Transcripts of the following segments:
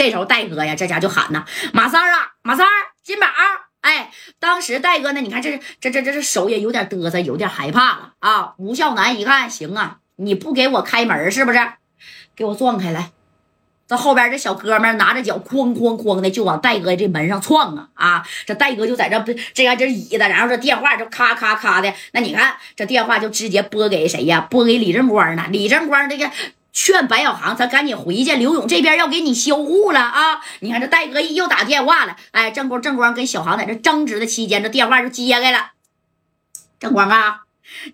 这时候戴哥呀，这家就喊呐：“马三儿啊，马三儿，金宝！”哎，当时戴哥呢，你看这这这这这手也有点嘚瑟，有点害怕了啊。吴孝南一看，行啊，你不给我开门是不是？给我撞开来。这后边这小哥们拿着脚哐哐哐的就往戴哥这门上撞啊啊！这戴哥就在这这样这椅子，然后这电话就咔咔咔的。那你看这电话就直接拨给谁呀？拨给李正光呢？李正光这个劝白小航，咱赶紧回去。刘勇这边要给你销户了啊！你看这戴哥又打电话了。哎，正光正光跟小航在这争执的期间，这电话就接开了。正光啊！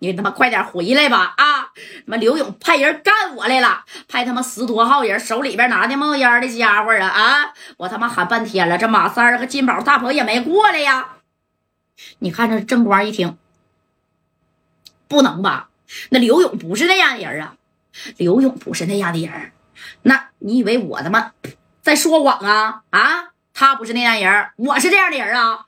你他妈快点回来吧！啊，他妈刘勇派人干我来了，派他妈十多号人，手里边拿的冒烟的家伙啊！啊，我他妈喊半天了，这马三和金宝大婆也没过来呀！你看这正光一听，不能吧？那刘勇不是那样的人啊！刘勇不是那样的人，那你以为我他妈在说谎啊？啊，他不是那样人，我是这样的人啊！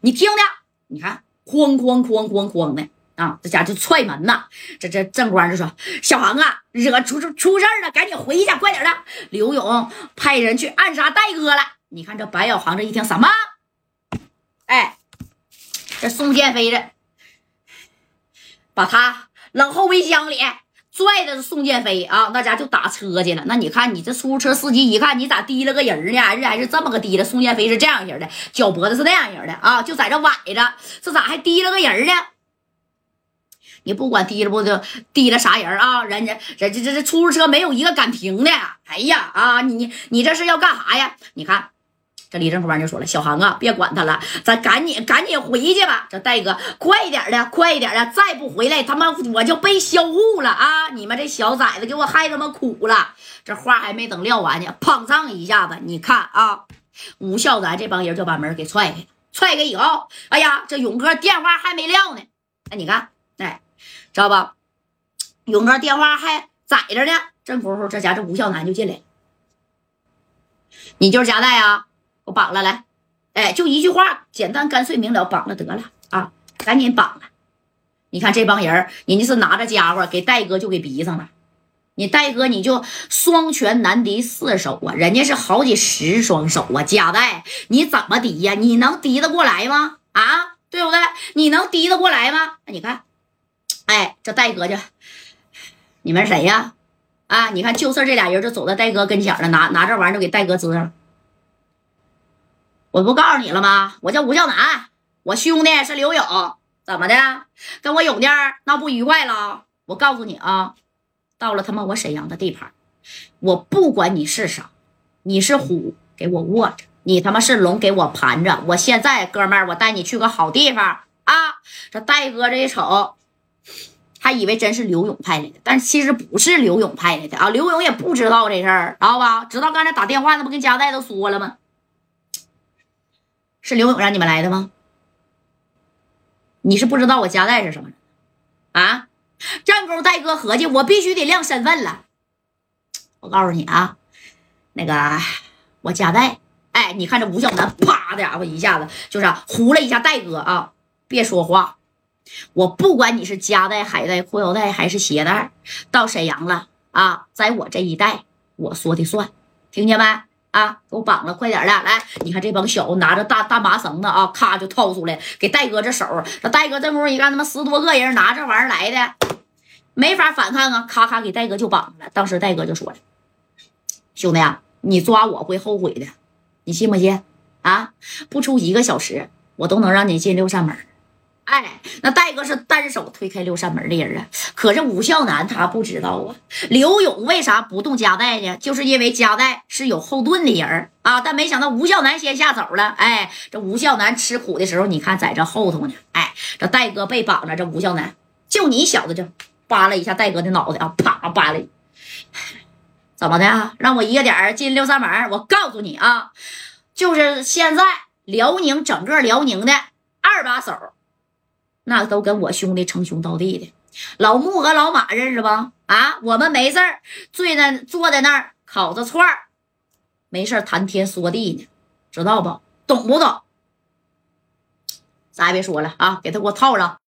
你听听，你看。哐哐哐哐哐的啊！这家就踹门呐！这这正光就说：“小航啊，惹出出出事了，赶紧回去，快点的！”刘勇派人去暗杀戴哥了。你看这白小航这一听什么？哎，这宋建飞这把他扔后备箱里。拽着宋建飞啊，那家就打车去了。那你看，你这出租车司机一看你咋提了个人呢？还是还是这么个提的？宋建飞是这样型的，脚脖子是那样型的啊，就在这崴着，这咋还提了个人呢？你不管提了不就提了啥人啊？人家人家这这出租车没有一个敢停的。哎呀啊，你你这是要干啥呀？你看。这李正光就说了：“小航啊，别管他了，咱赶紧赶紧回去吧。这戴哥，快一点的，快一点的，再不回来，他妈我就被销户了啊！你们这小崽子给我害他妈苦了。”这话还没等撂完呢，砰上一下子，你看啊，吴孝咱这帮人就把门给踹开，踹开以后，哎呀，这勇哥电话还没撂呢。哎，你看，哎，知道吧？勇哥电话还在着呢。这功夫，这家这吴孝南就进来，你就是夹带啊？我绑了，来，哎，就一句话，简单干脆明了，绑了得了啊，赶紧绑了。你看这帮人，人家是拿着家伙给戴哥就给逼上了。你戴哥你就双拳难敌四手啊，人家是好几十双手啊，加代你怎么敌呀？你能敌得过来吗？啊，对不对？你能敌得过来吗？你看，哎，这戴哥就，你们谁呀？啊，你看就事这俩人就走到戴哥跟前了，拿拿这玩意儿就给戴哥支上了。我不告诉你了吗？我叫吴笑南，我兄弟是刘勇，怎么的？跟我勇弟闹不愉快了？我告诉你啊，到了他妈我沈阳的地盘，我不管你是啥，你是虎给我卧着，你他妈是龙给我盘着。我现在哥们儿，我带你去个好地方啊！这戴哥这一瞅，还以为真是刘勇派来的，但其实不是刘勇派来的啊！刘勇也不知道这事儿，知道吧？知道刚才打电话那不跟佳代都说了吗？是刘勇让你们来的吗？你是不知道我家代是什么啊？战功戴哥合计，我必须得亮身份了。我告诉你啊，那个我家代，哎，你看这吴小南，啪的家伙一下子就是呼了一下戴哥啊，别说话，我不管你是夹带、海带、裤腰带还是鞋带，到沈阳了啊，在我这一带我说的算，听见没？啊，给我绑了，快点的！来，你看这帮小子拿着大大麻绳子啊，咔就掏出来，给戴哥这手。那戴哥这功夫一看，他妈十多个人拿这玩意儿来的，没法反抗啊！咔咔给戴哥就绑了。当时戴哥就说了：“兄弟啊，你抓我会后悔的，你信不信？啊，不出一个小时，我都能让你进六扇门。”哎，那戴哥是单手推开六扇门的人啊！可是吴孝南他不知道啊。刘勇为啥不动加代呢？就是因为加代是有后盾的人啊。但没想到吴孝南先下手了。哎，这吴孝南吃苦的时候，你看在这后头呢。哎，这戴哥被绑着，这吴孝南就你小子就扒拉一下戴哥的脑袋啊，啪扒拉。怎么的？啊让我一个点进六扇门？我告诉你啊，就是现在辽宁整个辽宁的二把手。那都跟我兄弟称兄道弟的，老木和老马认识吧？啊，我们没事儿坐那坐在那儿烤着串儿，没事儿谈天说地呢，知道不？懂不懂？啥也别说了啊，给他给我套上。